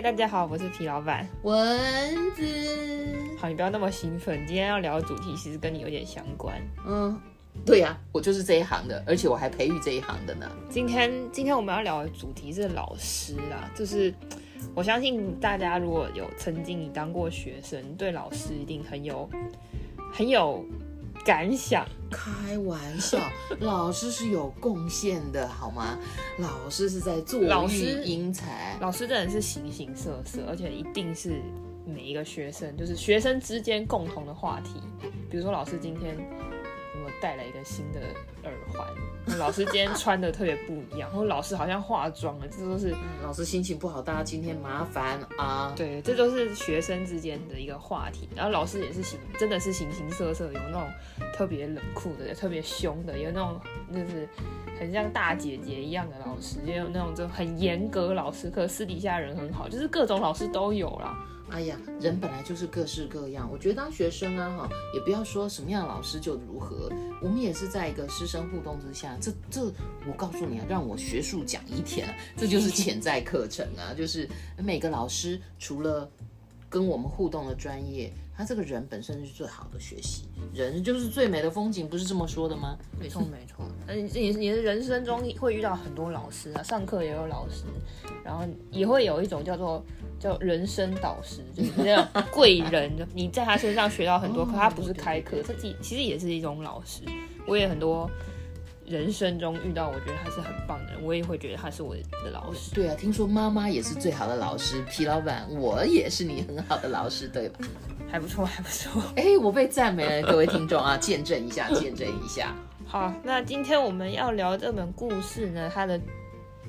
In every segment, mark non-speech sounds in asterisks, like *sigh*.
嗨，大家好，我是皮老板蚊子。好，你不要那么兴奋。今天要聊的主题其实跟你有点相关。嗯，对呀、啊，我就是这一行的，而且我还培育这一行的呢。今天，今天我们要聊的主题是老师啊，就是我相信大家如果有曾经你当过学生，对老师一定很有很有。感想？开玩笑，*laughs* 老师是有贡献的，好吗？老师是在做老师英才，老师真的是形形色色，而且一定是每一个学生，就是学生之间共同的话题。比如说，老师今天。我带来一个新的耳环，老师今天穿的特别不一样，或老师好像化妆了，这都是、嗯、老师心情不好，大家今天麻烦啊。对，这都是学生之间的一个话题。然后老师也是形，真的是形形色色，有那种特别冷酷的，有特别凶的，有那种就是很像大姐姐一样的老师，也有那种就很严格老师，可私底下人很好，就是各种老师都有啦。哎呀，人本来就是各式各样。我觉得当学生啊，哈，也不要说什么样的老师就如何。我们也是在一个师生互动之下，这这，我告诉你啊，让我学术讲一天啊，这就是 *laughs* 潜在课程啊，就是每个老师除了跟我们互动的专业，他这个人本身是最好的学习，人就是最美的风景，不是这么说的吗？没错，没错。那你你你的人生中会遇到很多老师啊，上课也有老师，然后也会有一种叫做。叫人生导师，就是那种 *laughs* 贵人，你在他身上学到很多，可他不是开课，他其实也是一种老师。我也很多人生中遇到，我觉得他是很棒的人，我也会觉得他是我的老师。对啊，听说妈妈也是最好的老师，皮老板，我也是你很好的老师，对吧？还不错，还不错。*laughs* 哎，我被赞美了，各位听众啊，*laughs* 见证一下，见证一下。好，那今天我们要聊这本故事呢，它的。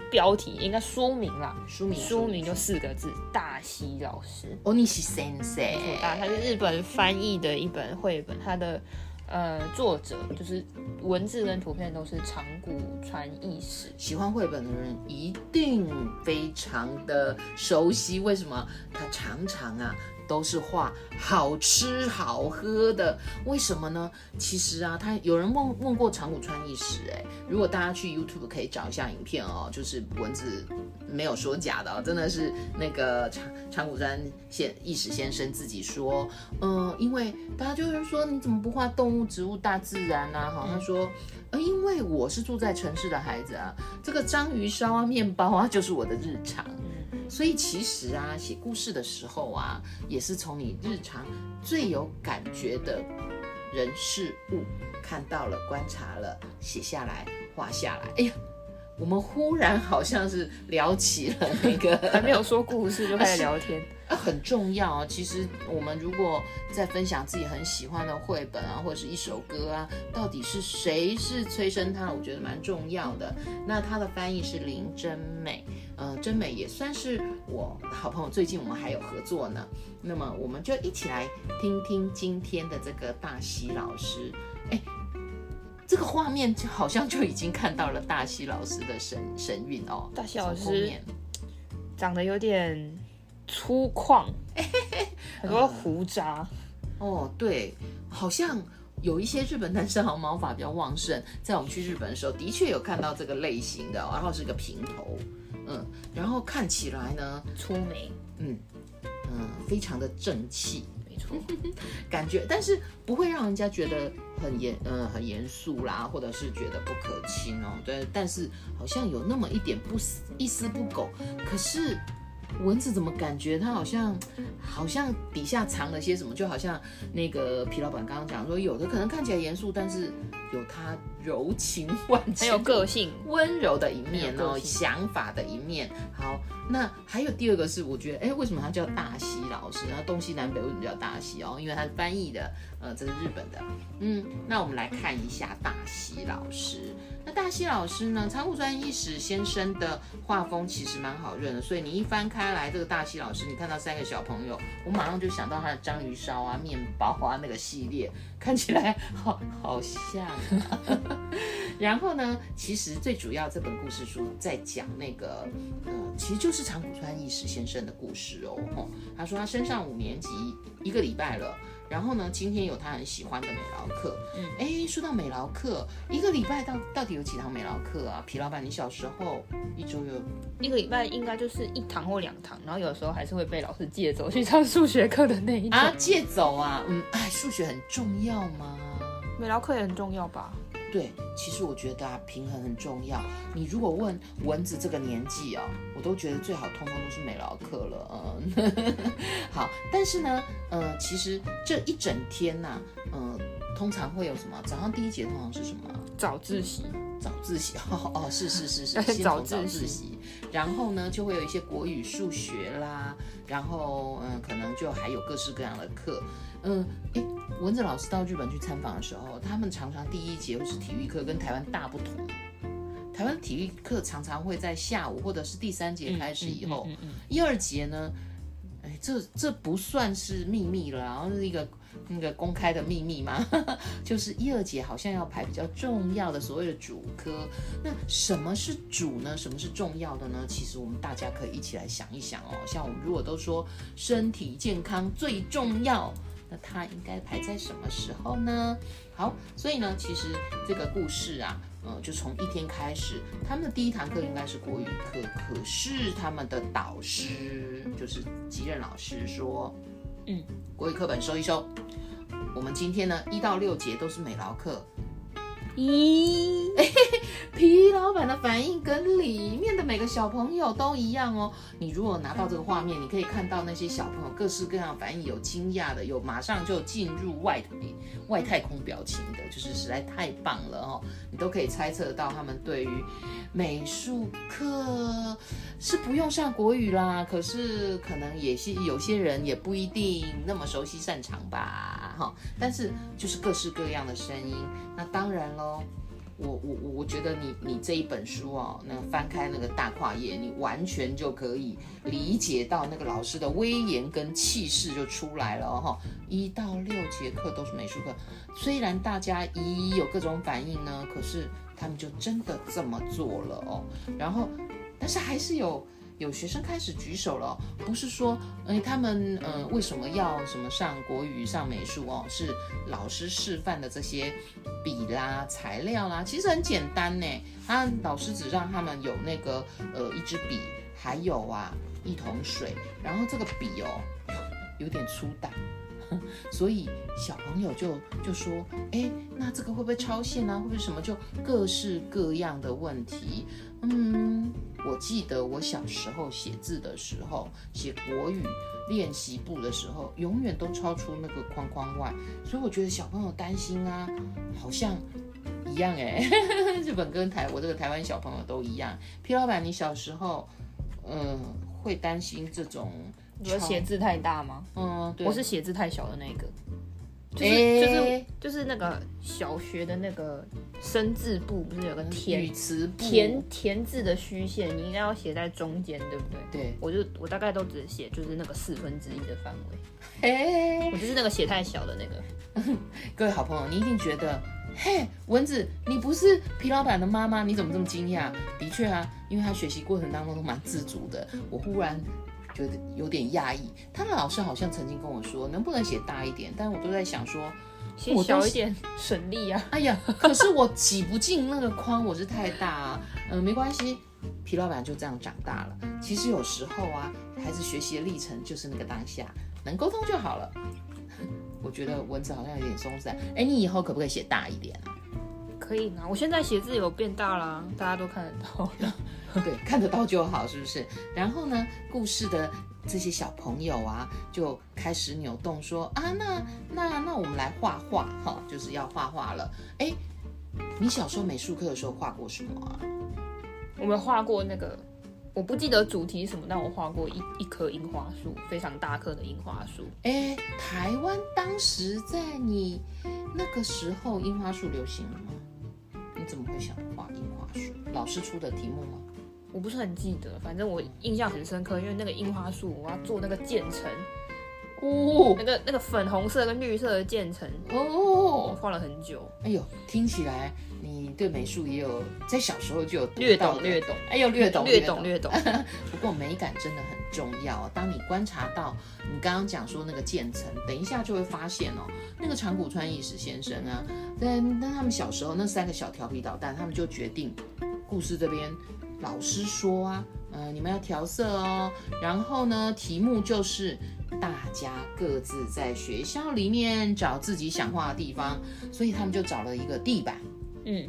标题应该书名啦，书名书名就四个字：大西老师。Onishi Sensei 啊，它是日本翻译的一本绘本，它的呃作者就是文字跟图片都是长谷川义史。喜欢绘本的人一定非常的熟悉，为什么？他常常啊。都是画好吃好喝的，为什么呢？其实啊，他有人问问过长谷川义史，哎，如果大家去 YouTube 可以找一下影片哦，就是文字没有说假的哦，真的是那个长长谷川先义史先生自己说，嗯，因为大家就是说你怎么不画动物、植物、大自然啊？哈，他说，呃，因为我是住在城市的孩子啊，这个章鱼烧啊、面包啊，就是我的日常。所以其实啊，写故事的时候啊，也是从你日常最有感觉的人事物看到了、观察了、写下来、画下来。哎呀，我们忽然好像是聊起了那个，*laughs* 还没有说故事就开始聊天。*laughs* 很重要啊！其实我们如果在分享自己很喜欢的绘本啊，或者是一首歌啊，到底是谁是催生它？我觉得蛮重要的。那它的翻译是林真美，呃，真美也算是我好朋友。最近我们还有合作呢。那么我们就一起来听听今天的这个大喜老师。哎，这个画面就好像就已经看到了大西老师的神神韵哦。大西老师长得有点。粗犷，*laughs* 很多胡渣。哦，对，好像有一些日本男生好像毛发比较旺盛，在我们去日本的时候，的确有看到这个类型的，然后是个平头，嗯，然后看起来呢，粗眉，嗯嗯，非常的正气，没错，*laughs* 感觉，但是不会让人家觉得很严，嗯，很严肃啦，或者是觉得不可亲哦，对，但是好像有那么一点不丝一丝不苟，可是。蚊子怎么感觉它好像，好像底下藏了些什么？就好像那个皮老板刚刚讲说，有的可能看起来严肃，但是有他柔情万千、很有个性、温柔的一面哦，想法的一面。好，那还有第二个是，我觉得，哎，为什么他叫大西老师？然后东西南北为什么叫大西哦？因为他是翻译的，呃，这是日本的。嗯，那我们来看一下大西老师。那大西老师呢？长谷川一史先生的画风其实蛮好认的，所以你一翻开来，这个大西老师，你看到三个小朋友，我马上就想到他的章鱼烧啊、面包啊那个系列，看起来好好像啊。*laughs* 然后呢，其实最主要这本故事书在讲那个，呃，其实就是长谷川义史先生的故事哦。他说他升上五年级一个礼拜了。然后呢，今天有他很喜欢的美劳课。嗯，哎，说到美劳课，一个礼拜到到底有几堂美劳课啊？皮老板，你小时候一周有一个礼拜应该就是一堂或两堂，然后有时候还是会被老师借走去上数学课的那一种啊，借走啊，嗯，哎，数学很重要吗？美劳课也很重要吧？对，其实我觉得啊，平衡很重要。你如果问蚊子这个年纪啊，我都觉得最好通通都是美劳课了。嗯，*laughs* 好，但是呢，呃，其实这一整天呐、啊，嗯、呃，通常会有什么？早上第一节通常是什么？早自习。早自习哦 *laughs* 哦，是是是是，*laughs* 早自习，然后呢，就会有一些国语、数学啦，然后嗯，可能就还有各式各样的课。嗯，诶，蚊子老师到日本去参访的时候，他们常常第一节会是体育课，跟台湾大不同。台湾体育课常常会在下午或者是第三节开始以后，嗯嗯嗯嗯、一二节呢，哎，这这不算是秘密了，然后是一个。那个公开的秘密嘛？*laughs* 就是一二节好像要排比较重要的所谓的主科。那什么是主呢？什么是重要的呢？其实我们大家可以一起来想一想哦。像我们如果都说身体健康最重要，那它应该排在什么时候呢？好，所以呢，其实这个故事啊，呃，就从一天开始，他们的第一堂课应该是国语课，可是他们的导师就是吉任老师说。嗯，国语课本收一收。我们今天呢，一到六节都是美劳课。咦，*laughs* 皮老板的反应跟里面的每个小朋友都一样哦。你如果拿到这个画面，你可以看到那些小朋友各式各样的反应，有惊讶的，有马上就进入外外太空表情的，就是实在太棒了哦。你都可以猜测到他们对于美术课是不用上国语啦，可是可能也是有些人也不一定那么熟悉擅长吧，哈。但是就是各式各样的声音，那当然喽。我我我我觉得你你这一本书哦，那翻开那个大跨页，你完全就可以理解到那个老师的威严跟气势就出来了哈。一到六节课都是美术课，虽然大家一有各种反应呢，可是他们就真的这么做了哦。然后，但是还是有。有学生开始举手了，不是说，哎，他们呃为什么要什么上国语、上美术哦？是老师示范的这些笔啦、材料啦，其实很简单呢。他老师只让他们有那个呃一支笔，还有啊一桶水，然后这个笔哦有点粗大。所以小朋友就就说，哎，那这个会不会超线啊？会不会什么？就各式各样的问题。嗯，我记得我小时候写字的时候，写国语练习簿的时候，永远都超出那个框框外。所以我觉得小朋友担心啊，好像一样哎。*laughs* 日本跟台，我这个台湾小朋友都一样。皮老板，你小时候，嗯，会担心这种？你说写字太大吗？嗯，对，我是写字太小的那个，就是、欸、就是就是那个小学的那个生字部，不是有个填语词填填字的虚线，你应该要写在中间，对不对？对，我就我大概都只写就是那个四分之一的范围，哎、欸，我就是那个写太小的那个。*laughs* 各位好朋友，你一定觉得，嘿，蚊子，你不是皮老板的妈妈，你怎么这么惊讶？的确啊，因为他学习过程当中都蛮自主的，我忽然。觉得有点压抑，他的老师好像曾经跟我说，能不能写大一点？但我都在想说，写小一点 *laughs* 省力啊。哎呀，可是我挤不进那个框，我是太大啊。嗯、呃，没关系，皮老板就这样长大了。其实有时候啊，孩子学习的历程就是那个当下，能沟通就好了。*laughs* 我觉得文字好像有点松散。哎，你以后可不可以写大一点啊？可以拿？我现在写字有变大了，大家都看得到了。*laughs* 对，看得到就好，是不是？然后呢，故事的这些小朋友啊，就开始扭动说，说啊，那那那我们来画画哈，就是要画画了。哎，你小时候美术课的时候画过什么啊？我们画过那个，我不记得主题什么，但我画过一一棵樱花树，非常大棵的樱花树。哎，台湾当时在你那个时候，樱花树流行了吗？怎么会想画樱花树？老师出的题目吗？我不是很记得，反正我印象很深刻，因为那个樱花树，我要做那个渐层。哦，那个那个粉红色跟绿色的渐层哦，画了很久。哎呦，听起来你对美术也有在小时候就有略懂略懂。哎呦，略懂略懂略懂。*laughs* 不过美感真的很重要。当你观察到你刚刚讲说那个渐层，等一下就会发现哦，那个长谷川义史先生啊，在那他们小时候那三个小调皮捣蛋，他们就决定故事这边老师说啊，呃，你们要调色哦，然后呢，题目就是。大家各自在学校里面找自己想画的地方，所以他们就找了一个地板。嗯，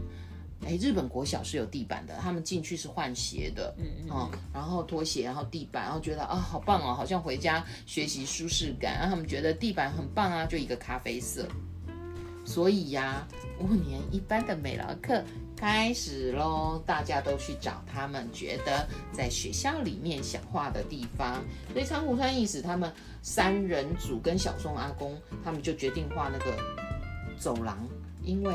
哎，日本国小是有地板的，他们进去是换鞋的。嗯嗯，哦，然后拖鞋，然后地板，然后觉得啊，好棒哦，好像回家学习舒适感。然后他们觉得地板很棒啊，就一个咖啡色。所以呀，五年一班的美劳课。开始喽！大家都去找他们觉得在学校里面想画的地方。所以长谷川义史他们三人组跟小松阿公，他们就决定画那个走廊，因为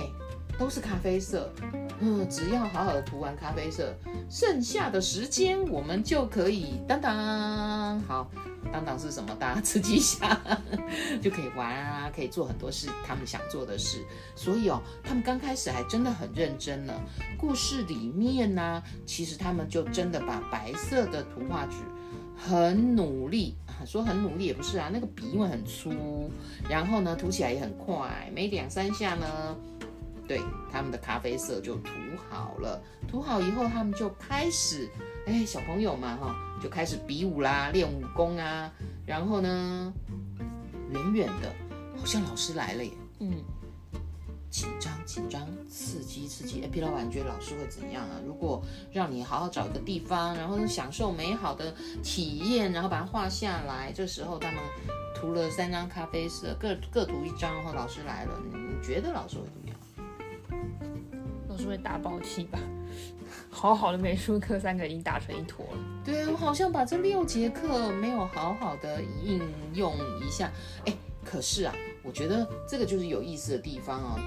都是咖啡色。嗯，只要好好的涂完咖啡色，剩下的时间我们就可以当当好。当当是什么？大家自己想，*laughs* 就可以玩啊，可以做很多事，他们想做的事。所以哦，他们刚开始还真的很认真呢。故事里面呢、其实他们就真的把白色的图画纸很努力，说很努力也不是啊，那个笔因为很粗，然后呢涂起来也很快，没两三下呢，对，他们的咖啡色就涂好了。涂好以后，他们就开始。哎，小朋友嘛，哈，就开始比武啦，练武功啊。然后呢，远远的，好像老师来了耶。嗯，紧张紧张，刺激刺激。哎，皮老板，你觉得老师会怎样啊？如果让你好好找一个地方，然后享受美好的体验，然后把它画下来。这时候他们涂了三张咖啡色，各各涂一张，然后老师来了，你觉得老师会怎么是？会大爆气吧？好好的美术课，三个已经打成一坨了。对，我好像把这六节课没有好好的应用一下。哎，可是啊，我觉得这个就是有意思的地方哦。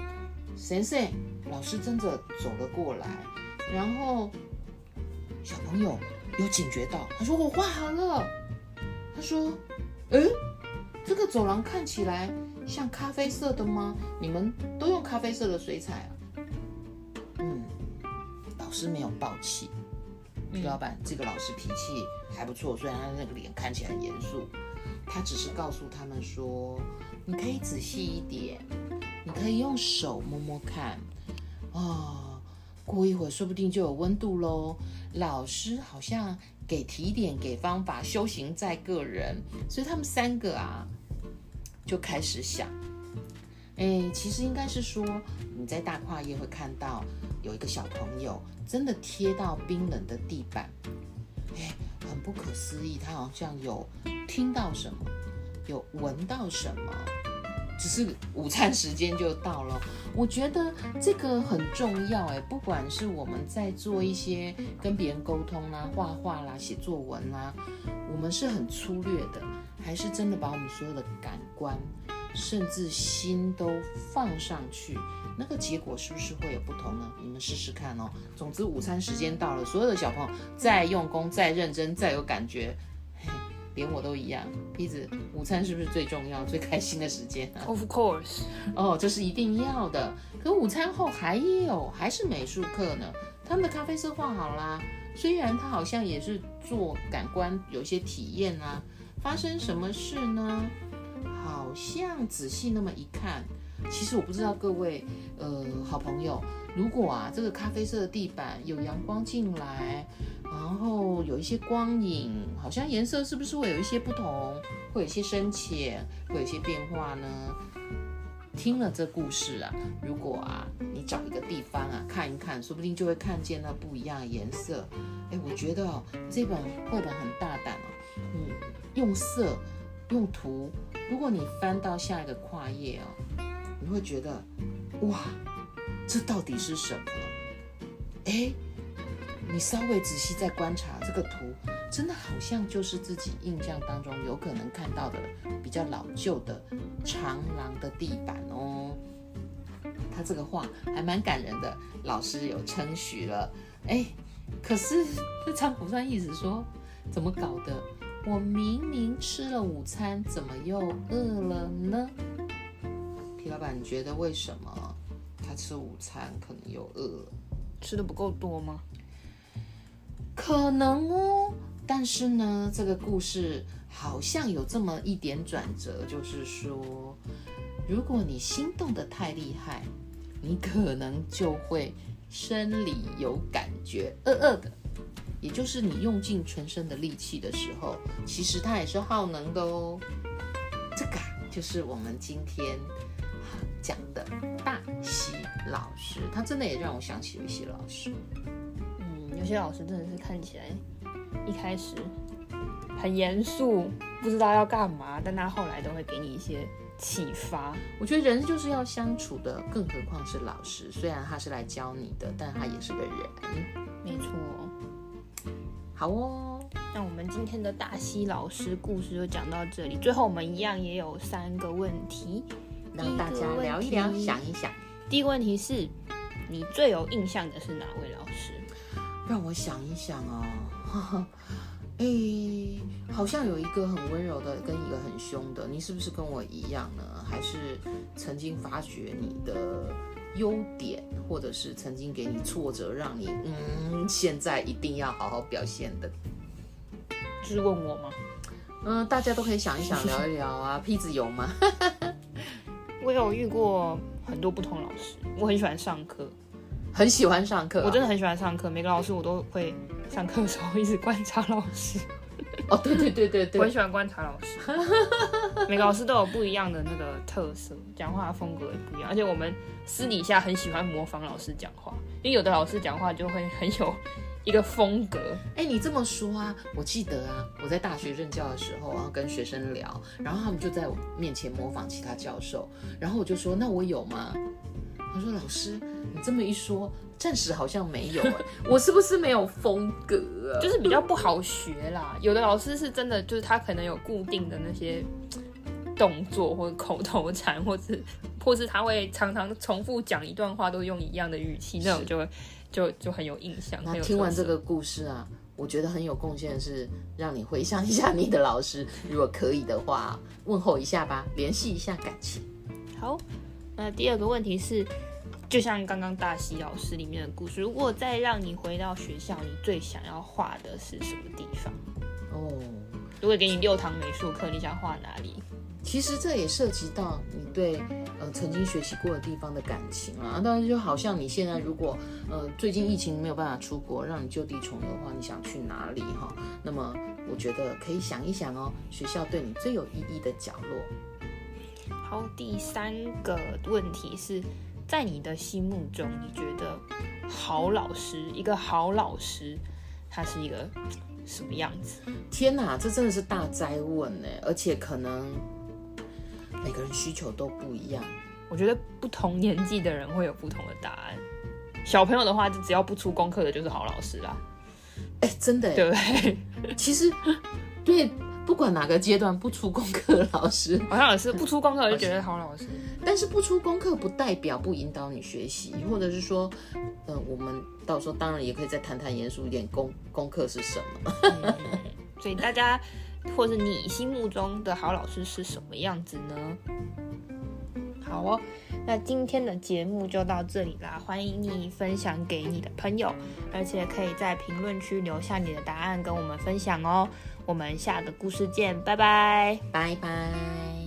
先生，老师真的走了过来，然后小朋友有警觉到，他说我画好了。他说，哎，这个走廊看起来像咖啡色的吗？你们都用咖啡色的水彩啊？嗯。老师没有暴气，皮老板这个老师脾气还不错，虽然他那个脸看起来很严肃，他只是告诉他们说，你可以仔细一点，你可以用手摸摸看，哦，过一会儿说不定就有温度喽。老师好像给提点，给方法，修行在个人，所以他们三个啊就开始想，哎，其实应该是说你在大跨页会看到。有一个小朋友真的贴到冰冷的地板，哎，很不可思议，他好像有听到什么，有闻到什么，只是午餐时间就到了。我觉得这个很重要，哎，不管是我们在做一些跟别人沟通啦、画画啦、写作文啦，我们是很粗略的，还是真的把我们所有的感官，甚至心都放上去？那个结果是不是会有不同呢？你们试试看哦。总之，午餐时间到了，所有的小朋友再用功、再认真、再有感觉，嘿，连我都一样。皮子，午餐是不是最重要、最开心的时间啊？Of course，哦，这是一定要的。可午餐后还有，还是美术课呢。他们的咖啡色画好啦，虽然他好像也是做感官有一些体验啊。发生什么事呢？好像仔细那么一看。其实我不知道各位，呃，好朋友，如果啊，这个咖啡色的地板有阳光进来，然后有一些光影，好像颜色是不是会有一些不同，会有一些深浅，会有一些变化呢？听了这故事啊，如果啊，你找一个地方啊看一看，说不定就会看见那不一样的颜色。哎，我觉得哦，这本绘本很大胆哦，嗯，用色，用图，如果你翻到下一个跨页哦。你会觉得，哇，这到底是什么？哎，你稍微仔细再观察这个图，真的好像就是自己印象当中有可能看到的比较老旧的长廊的地板哦。他这个画还蛮感人的，老师有称许了。哎，可是这张不算意思说，怎么搞的？我明明吃了午餐，怎么又饿了呢？皮老板，你觉得为什么他吃午餐可能又饿了？吃的不够多吗？可能哦。但是呢，这个故事好像有这么一点转折，就是说，如果你心动的太厉害，你可能就会生理有感觉，饿饿的。也就是你用尽全身的力气的时候，其实它也是耗能的哦。这个就是我们今天讲的大西老师，他真的也让我想起有一些老师。嗯，有些老师真的是看起来一开始很严肃，不知道要干嘛，但他后来都会给你一些启发。我觉得人就是要相处的，更何况是老师。虽然他是来教你的，但他也是个人。没错。好哦，那我们今天的大西老师故事就讲到这里。最后我们一样也有三个问题，让大家聊一聊，想一想。第一个问题是，你最有印象的是哪位老师？让我想一想哦，*laughs* 哎，好像有一个很温柔的，跟一个很凶的。你是不是跟我一样呢？还是曾经发掘你的？优点，或者是曾经给你挫折，让你嗯，现在一定要好好表现的，就是问我吗？嗯，大家都可以想一想，聊一聊啊。*laughs* 屁子有吗？*laughs* 我有遇过很多不同老师，我很喜欢上课，很喜欢上课啊，我真的很喜欢上课。每个老师我都会上课的时候一直观察老师。*laughs* 哦，对对对对对，我很喜欢观察老师，*laughs* 每个老师都有不一样的那个特色，讲话风格也不一样，而且我们私底下很喜欢模仿老师讲话，因为有的老师讲话就会很有一个风格。哎，你这么说啊，我记得啊，我在大学任教的时候然后，跟学生聊，然后他们就在我面前模仿其他教授，然后我就说，那我有吗？他说：“老师，你这么一说，暂时好像没有哎，我是不是没有风格啊？就是比较不好学啦。有的老师是真的，就是他可能有固定的那些动作或者口头禅，或是或是他会常常重复讲一段话，都用一样的语气，那种就会就就很有印象。那听完这个故事啊，我觉得很有贡献，是让你回想一下你的老师，如果可以的话，问候一下吧，联系一下感情。好。”那第二个问题是，就像刚刚大西老师里面的故事，如果再让你回到学校，你最想要画的是什么地方？哦，如果给你六堂美术课，你想画哪里？其实这也涉及到你对呃曾经学习过的地方的感情啊。当然，就好像你现在如果呃最近疫情没有办法出国，让你就地重游的话，你想去哪里哈？那么我觉得可以想一想哦，学校对你最有意义的角落。好，第三个问题是在你的心目中，你觉得好老师，一个好老师，他是一个什么样子？天哪，这真的是大哉问呢！而且可能每个人需求都不一样。我觉得不同年纪的人会有不同的答案。小朋友的话，就只要不出功课的，就是好老师啦。哎，真的，对不对？其实，对。不管哪个阶段不出功课的老师，好像也是不出功课就觉得好老师。但是不出功课不代表不引导你学习，或者是说，嗯、呃，我们到时候当然也可以再谈谈严肃一点，功功课是什么。嗯、所以大家或者你心目中的好老师是什么样子呢？好哦，那今天的节目就到这里啦，欢迎你分享给你的朋友，而且可以在评论区留下你的答案跟我们分享哦。我们下个故事见，拜拜，拜拜。